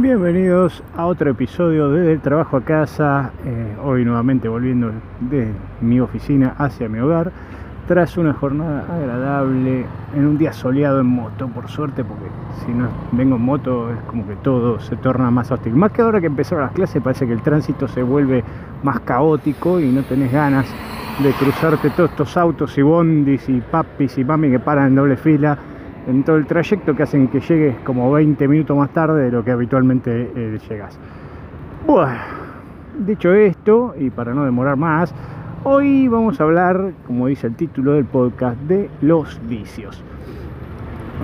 Bienvenidos a otro episodio de Del Trabajo a Casa, eh, hoy nuevamente volviendo de mi oficina hacia mi hogar, tras una jornada agradable, en un día soleado en moto, por suerte, porque si no vengo en moto es como que todo se torna más hostil. Más que ahora que empezaron las clases parece que el tránsito se vuelve más caótico y no tenés ganas de cruzarte todos estos autos y bondis y papis y mami que paran en doble fila en todo el trayecto que hacen que llegues como 20 minutos más tarde de lo que habitualmente eh, llegas. Bueno, dicho esto, y para no demorar más, hoy vamos a hablar, como dice el título del podcast, de los vicios.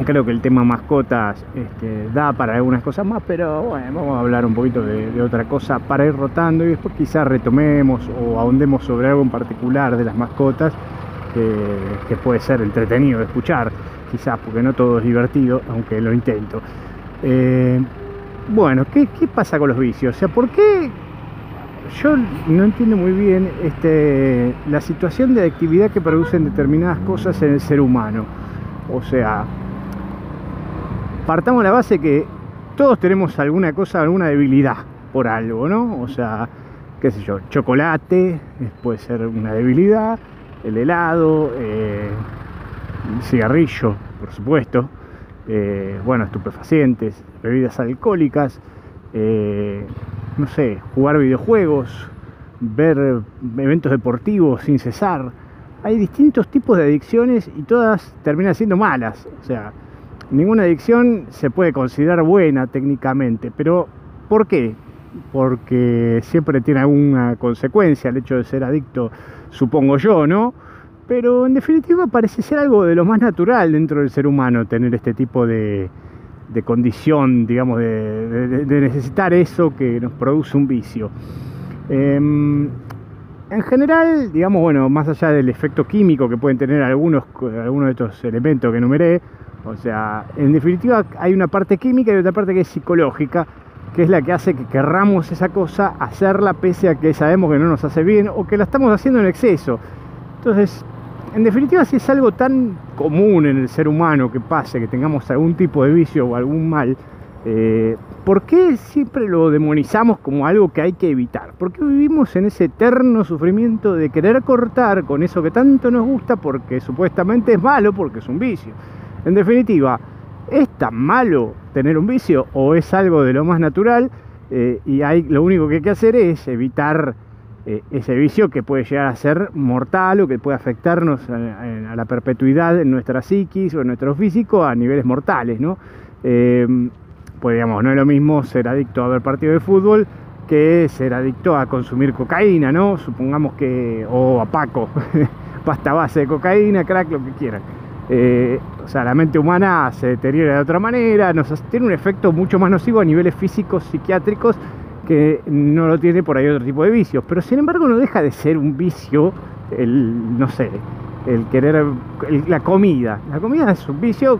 Creo que el tema mascotas este, da para algunas cosas más, pero bueno, vamos a hablar un poquito de, otra cosa para ir rotando y después quizás retomemos o ahondemos sobre algo en particular de las mascotas que puede ser entretenido de escuchar quizás porque no todo es divertido, aunque lo intento. Eh, bueno, ¿qué, pasa con los vicios? O sea, ¿por qué yo no entiendo muy bien este, la situación de actividad que producen determinadas cosas en el ser humano? O sea, partamos la base que todos tenemos alguna cosa, alguna debilidad por algo, ¿no? O sea, qué sé yo, chocolate puede ser una debilidad, el helado, eh, cigarrillo, por supuesto, eh, bueno, estupefacientes, bebidas alcohólicas, eh, no sé, jugar videojuegos, ver eventos deportivos sin cesar. Hay distintos tipos de adicciones y todas terminan siendo malas. O sea, ninguna adicción se puede considerar buena técnicamente, pero ¿por qué? Porque siempre tiene alguna consecuencia el hecho de ser adicto, supongo yo, ¿no? Pero en definitiva parece ser algo de lo más natural dentro del ser humano tener este tipo de, condición, digamos, de, necesitar eso que nos produce un vicio. Em, en general, digamos, bueno, más allá del efecto químico que pueden tener algunos, algunos de estos elementos que enumeré, o sea, en definitiva hay una parte química y otra parte que es psicológica, que es la que hace que querramos esa cosa, hacerla pese a que sabemos que no nos hace bien o que la estamos haciendo en exceso. Entonces, en definitiva, si es algo tan común en el ser humano que pase, que tengamos algún tipo de vicio o algún mal, eh, ¿por qué siempre lo demonizamos como algo que hay que evitar? ¿Por qué vivimos en ese eterno sufrimiento de querer cortar con eso que tanto nos gusta porque supuestamente es malo, porque es un vicio? En definitiva, ¿es tan malo tener un vicio o es algo de lo más natural? Eh, y hay, lo único que hay que hacer es evitar eh, ese vicio que puede llegar a ser mortal o que puede afectarnos a, la perpetuidad en nuestra psiquis o en nuestro físico a niveles mortales, ¿no? Eh, pues no es lo mismo ser adicto a ver partido de fútbol que ser adicto a consumir cocaína, ¿no? Supongamos que, o a Paco, pasta base de cocaína, crack, lo que quieran. Eh, o sea, la mente humana se deteriora de otra manera, nos tiene un efecto mucho más nocivo a niveles físicos, psiquiátricos que no lo tiene por ahí otro tipo de vicios. Pero sin embargo no deja de ser un vicio el, no sé, el querer la comida. La comida es un vicio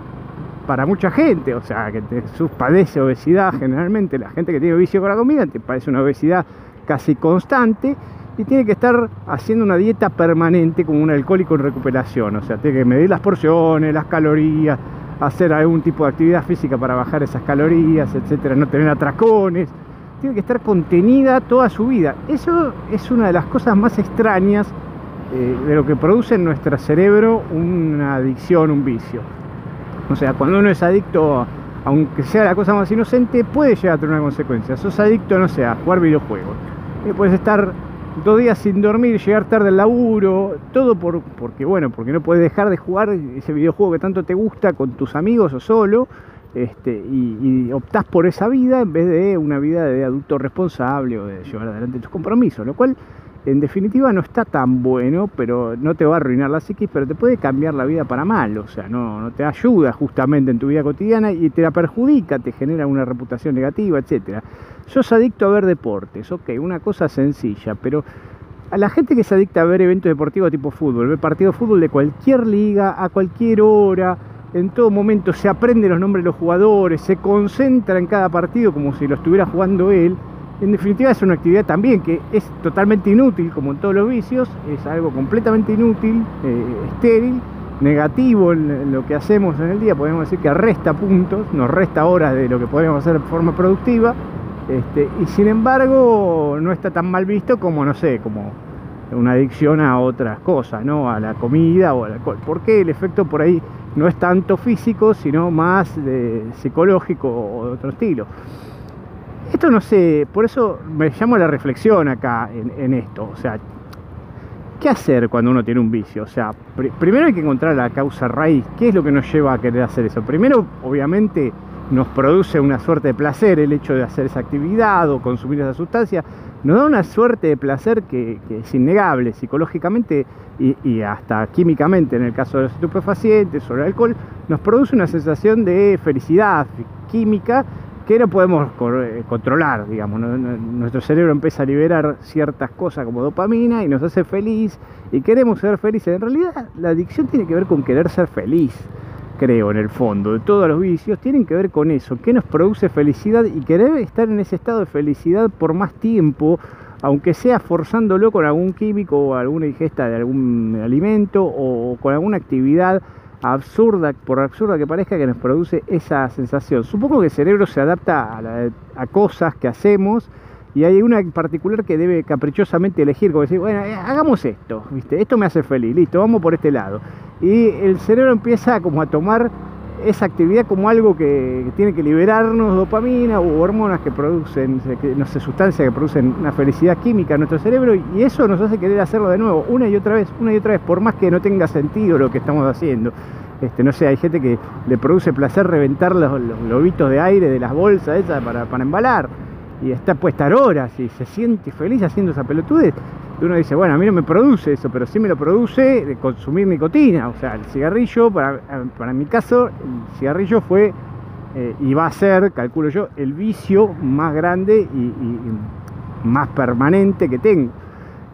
para mucha gente, o sea, que te, padece obesidad generalmente, la gente que tiene vicio con la comida te padece una obesidad casi constante y tiene que estar haciendo una dieta permanente como un alcohólico en recuperación, o sea, tiene que medir las porciones, las calorías, hacer algún tipo de actividad física para bajar esas calorías, etcétera, no tener atracones tiene que estar contenida toda su vida. Eso es una de las cosas más extrañas eh, de lo que produce en nuestro cerebro una adicción, un vicio. O sea, cuando uno es adicto, aunque sea la cosa más inocente, puede llegar a tener una consecuencia. Sos adicto, no sé, a jugar videojuegos. Y puedes estar dos días sin dormir, llegar tarde al laburo, todo por, porque, bueno, porque no puedes dejar de jugar ese videojuego que tanto te gusta con tus amigos o solo este, y, optás por esa vida en vez de una vida de adulto responsable o de llevar adelante tus compromisos, lo cual en definitiva no está tan bueno, pero no te va a arruinar la psiquis, pero te puede cambiar la vida para mal, o sea, no, no te ayuda justamente en tu vida cotidiana y te la perjudica, te genera una reputación negativa, etc. Sos adicto a ver deportes, ok, una cosa sencilla, pero a la gente que se adicta a ver eventos deportivos tipo fútbol, ve partido de fútbol de cualquier liga, a cualquier hora, en todo momento se aprende los nombres de los jugadores, se concentra en cada partido como si lo estuviera jugando él. En definitiva es una actividad también que es totalmente inútil, como en todos los vicios, es algo completamente inútil, eh, estéril, negativo en lo que hacemos en el día, podemos decir que resta puntos, nos resta horas de lo que podemos hacer de forma productiva, este, y sin embargo no está tan mal visto como, no sé, como una adicción a otras cosas, ¿no? A la comida o al alcohol. Porque el efecto por ahí no es tanto físico, sino más psicológico o de otro estilo. Esto no sé, por eso me llamo la reflexión acá en, esto. O sea, ¿qué hacer cuando uno tiene un vicio? O sea, primero hay que encontrar la causa raíz. ¿Qué es lo que nos lleva a querer hacer eso? Primero, obviamente, nos produce una suerte de placer el hecho de hacer esa actividad o consumir esa sustancia, nos da una suerte de placer que, es innegable psicológicamente y, hasta químicamente en el caso de los estupefacientes o el alcohol, nos produce una sensación de felicidad química que no podemos eh, controlar, digamos. Nuestro cerebro empieza a liberar ciertas cosas como dopamina y nos hace feliz y queremos ser felices. En realidad la adicción tiene que ver con querer ser feliz creo, en el fondo, de todos los vicios, tienen que ver con eso, qué nos produce felicidad y querer estar en ese estado de felicidad por más tiempo, aunque sea forzándolo con algún químico o alguna ingesta de algún alimento o con alguna actividad absurda, por absurda que parezca, que nos produce esa sensación. Supongo que el cerebro se adapta a, a cosas que hacemos y hay una en particular que debe caprichosamente elegir, como decir, bueno, eh, hagamos esto, ¿viste? Esto me hace feliz, listo, vamos por este lado. Y el cerebro empieza como a tomar esa actividad como algo que, tiene que liberarnos dopamina o hormonas que producen, no sé, sustancias que producen una felicidad química en nuestro cerebro y eso nos hace querer hacerlo de nuevo, una y otra vez, una y otra vez, por más que no tenga sentido lo que estamos haciendo. Este, no sé, hay gente que le produce placer reventar los, los globitos de aire de las bolsas esas para, para embalar y está puesta horas y se siente feliz haciendo esa pelotudez. Y uno dice, bueno, a mí no me produce eso, pero sí me lo produce de consumir nicotina. O sea, el cigarrillo, para, para mi caso, el cigarrillo fue eh, y va a ser, calculo yo, el vicio más grande y, más permanente que tengo.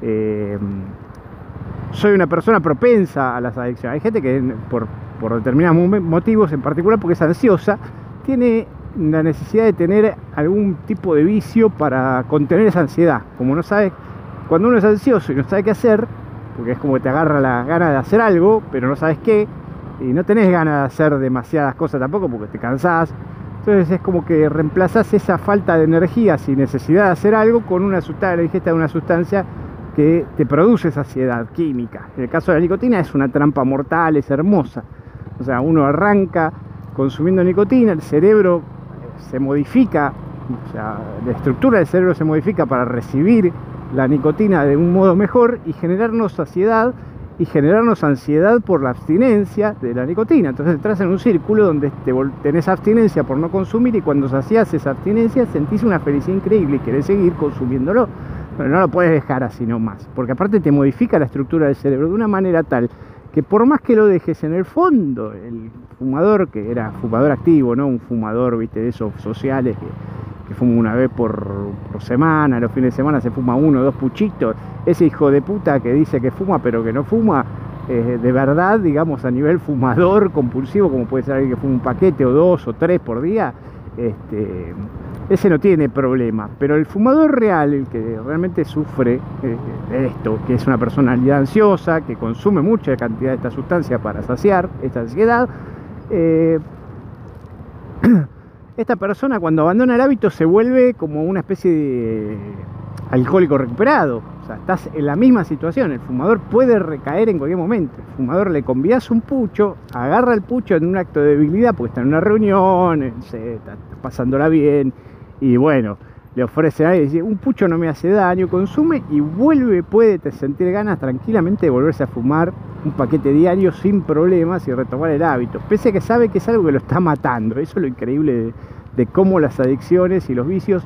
Eh, soy una persona propensa a las adicciones. Hay gente que por, por determinados motivos, en particular porque es ansiosa, tiene la necesidad de tener algún tipo de vicio para contener esa ansiedad. Como no sabes, cuando uno es ansioso y no sabe qué hacer, porque es como que te agarra la gana de hacer algo, pero no sabes qué, y no tenés ganas de hacer demasiadas cosas tampoco porque te cansás. Entonces es como que reemplazás esa falta de energía sin necesidad de hacer algo con una sustancia, la ingesta de una sustancia que te produce saciedad química. En el caso de la nicotina es una trampa mortal, es hermosa. O sea, uno arranca consumiendo nicotina, el cerebro se modifica, o sea, la estructura del cerebro se modifica para recibir la nicotina de un modo mejor y generarnos saciedad y generarnos ansiedad por la abstinencia de la nicotina. Entonces entras en un círculo donde te tenés abstinencia por no consumir y cuando sacias esa abstinencia sentís una felicidad increíble y querés seguir consumiéndolo. Pero no lo puedes dejar así nomás, porque aparte te modifica la estructura del cerebro de una manera tal que por más que lo dejes en el fondo, el fumador, que era fumador activo, ¿no? Un fumador, viste, de esos sociales que, fuma una vez por, semana, los fines de semana se fuma uno o dos puchitos, ese hijo de puta que dice que fuma pero que no fuma, de verdad, digamos, a nivel fumador compulsivo, como puede ser alguien que fuma un paquete o dos o tres por día, este, ese no tiene problema. Pero el fumador real, el que realmente sufre eh, de esto, que es una personalidad ansiosa, que consume mucha cantidad de esta sustancia para saciar esta ansiedad, eh, esta persona cuando abandona el hábito se vuelve como una especie de alcohólico recuperado. O sea, estás en la misma situación. El fumador puede recaer en cualquier momento. El fumador le convías un pucho, agarra el pucho en un acto de debilidad porque está en una reunión, está pasándola bien y bueno, le ofrece a dice, un pucho no me hace daño, consume y vuelve, puede sentir ganas tranquilamente de volverse a fumar un paquete diario sin problemas y retomar el hábito, pese a que sabe que es algo que lo está matando. Eso es lo increíble de cómo las adicciones y los vicios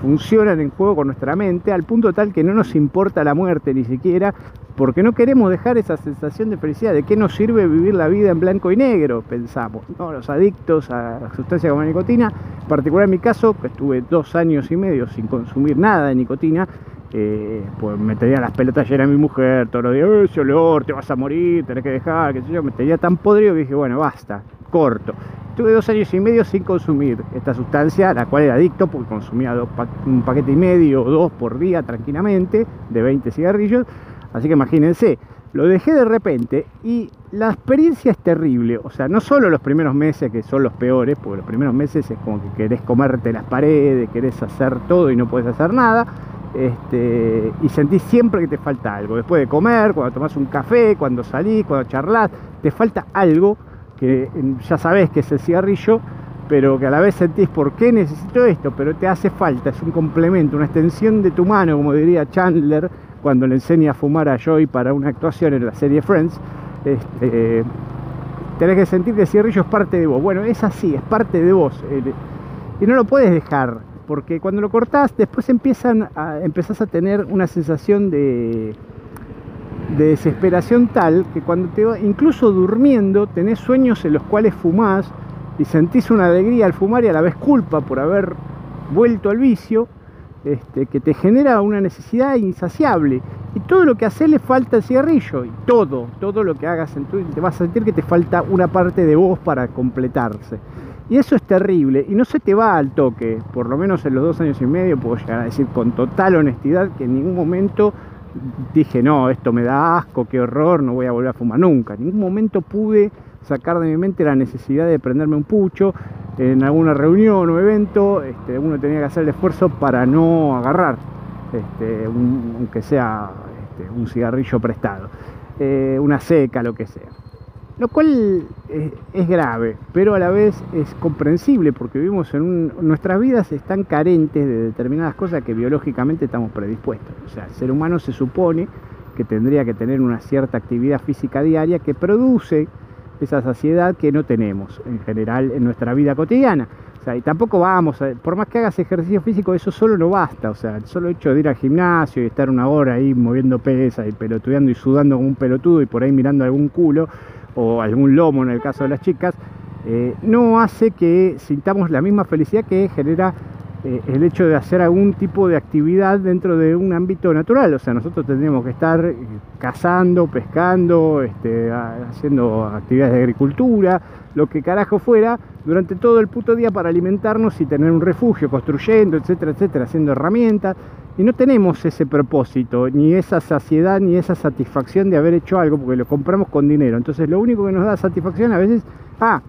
funcionan en juego con nuestra mente al punto tal que no nos importa la muerte ni siquiera porque no queremos dejar esa sensación de felicidad. ¿De qué nos sirve vivir la vida en blanco y negro? Pensamos. ¿no? Los adictos a la sustancia como la nicotina, en particular en mi caso, que estuve dos años y medio sin consumir nada de nicotina, eh, pues me tenía las pelotas llenas mi mujer, todos los días, ese olor, te vas a morir, tenés que dejar, qué sé yo, me tenía tan podrido que dije, bueno, basta, corto. Tuve dos años y medio sin consumir esta sustancia, la cual era adicto porque consumía un paquete y medio o dos por día tranquilamente, de 20 cigarrillos. Así que imagínense, Lo dejé de repente y la experiencia es terrible. O sea, no solo los primeros meses que son los peores, porque los primeros meses es como que querés comerte las paredes, querés hacer todo y no puedes hacer nada. Este, y sentís siempre que te falta algo. Después de comer, cuando tomás un café, cuando salís, cuando charlas, te falta algo que ya sabés que es el cigarrillo, pero que a la vez sentís por qué necesito esto, pero te hace falta, es un complemento, una extensión de tu mano, como diría Chandler cuando le enseña a fumar a Joy para una actuación en la serie Friends, este, tenés que sentir que el cigarrillo es parte de vos. Bueno, es así, es parte de vos. Y no lo puedes dejar, porque cuando lo cortás, después empiezan a, empezás a tener una sensación de, de desesperación tal que cuando te va, incluso durmiendo, tenés sueños en los cuales fumás y sentís una alegría al fumar y a la vez culpa por haber vuelto al vicio este, que te genera una necesidad insaciable. Y todo lo que haces le falta el cigarrillo. Y todo, todo lo que hagas en tu te vas a sentir que te falta una parte de vos para completarse. Y eso es terrible. Y no se te va al toque. Por lo menos en los dos años y medio puedo llegar a decir con total honestidad que en ningún momento dije, no, esto me da asco, qué horror, no voy a volver a fumar nunca. En ningún momento pude sacar de mi mente la necesidad de prenderme un pucho en alguna reunión o evento, este, uno tenía que hacer el esfuerzo para no agarrar, este, aunque sea este, un cigarrillo prestado, eh, una seca, lo que sea. Lo cual es, grave, pero a la vez es comprensible porque vivimos en nuestras vidas están carentes de determinadas cosas que biológicamente estamos predispuestos. O sea, el ser humano se supone que tendría que tener una cierta actividad física diaria que produce esa saciedad que no tenemos en general en nuestra vida cotidiana. O sea, y tampoco vamos, por más que hagas ejercicio físico, eso solo no basta. O sea, el solo hecho de ir al gimnasio y estar una hora ahí moviendo pesas y pelotudeando y sudando como un pelotudo y por ahí mirando algún culo o algún lomo en el caso de las chicas, eh, no hace que sintamos la misma felicidad que genera eh, el hecho de hacer algún tipo de actividad dentro de un ámbito natural. O sea, nosotros tendríamos que estar eh, cazando, pescando, este, haciendo actividades de agricultura, lo que carajo fuera, durante todo el puto día para alimentarnos y tener un refugio, construyendo, etcétera, etcétera, haciendo herramientas. Y no tenemos ese propósito, ni esa saciedad, ni esa satisfacción de haber hecho algo, porque lo compramos con dinero. Entonces lo único que nos da satisfacción a veces, ah,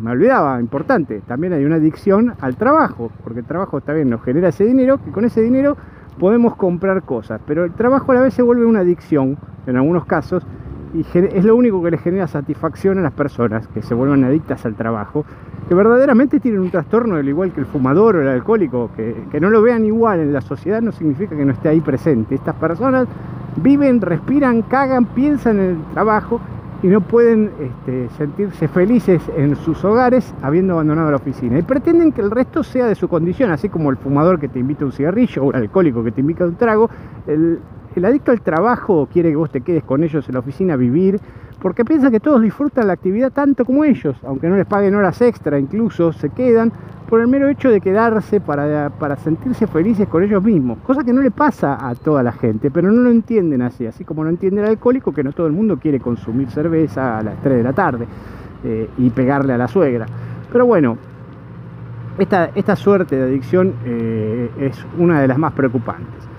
me olvidaba, importante, también hay una adicción al trabajo, porque el trabajo también nos genera ese dinero, que con ese dinero podemos comprar cosas, pero el trabajo a la vez se vuelve una adicción en algunos casos y es lo único que le genera satisfacción a las personas que se vuelven adictas al trabajo, que verdaderamente tienen un trastorno al igual que el fumador o el alcohólico, que, que no lo vean igual en la sociedad no significa que no esté ahí presente. Estas personas viven, respiran, cagan, piensan en el trabajo y no pueden este, sentirse felices en sus hogares habiendo abandonado la oficina. Y pretenden que el resto sea de su condición, así como el fumador que te invita a un cigarrillo o el alcohólico que te invita a un trago. El adicto al trabajo quiere que vos te quedes con ellos en la oficina a vivir, porque piensa que todos disfrutan la actividad tanto como ellos, aunque no les paguen horas extra, incluso se quedan por el mero hecho de quedarse para, para sentirse felices con ellos mismos, cosa que no le pasa a toda la gente, pero no lo entienden así, así como no entiende el alcohólico que no todo el mundo quiere consumir cerveza a las 3 de la tarde eh, y pegarle a la suegra. Pero bueno, esta, esta suerte de adicción eh, es una de las más preocupantes.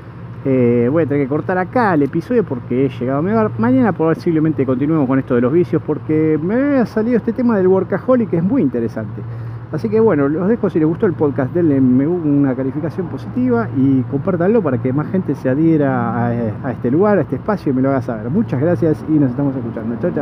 Eh, voy a tener que cortar acá el episodio porque he llegado a mi hogar. Mañana posiblemente continuemos con esto de los vicios porque me había salido este tema del workaholic que es muy interesante. Así que bueno, los dejo si les gustó el podcast, denle una calificación positiva y compártanlo para que más gente se adhiera a, a este lugar, a este espacio y me lo haga saber. Muchas gracias y nos estamos escuchando. Chao, chao.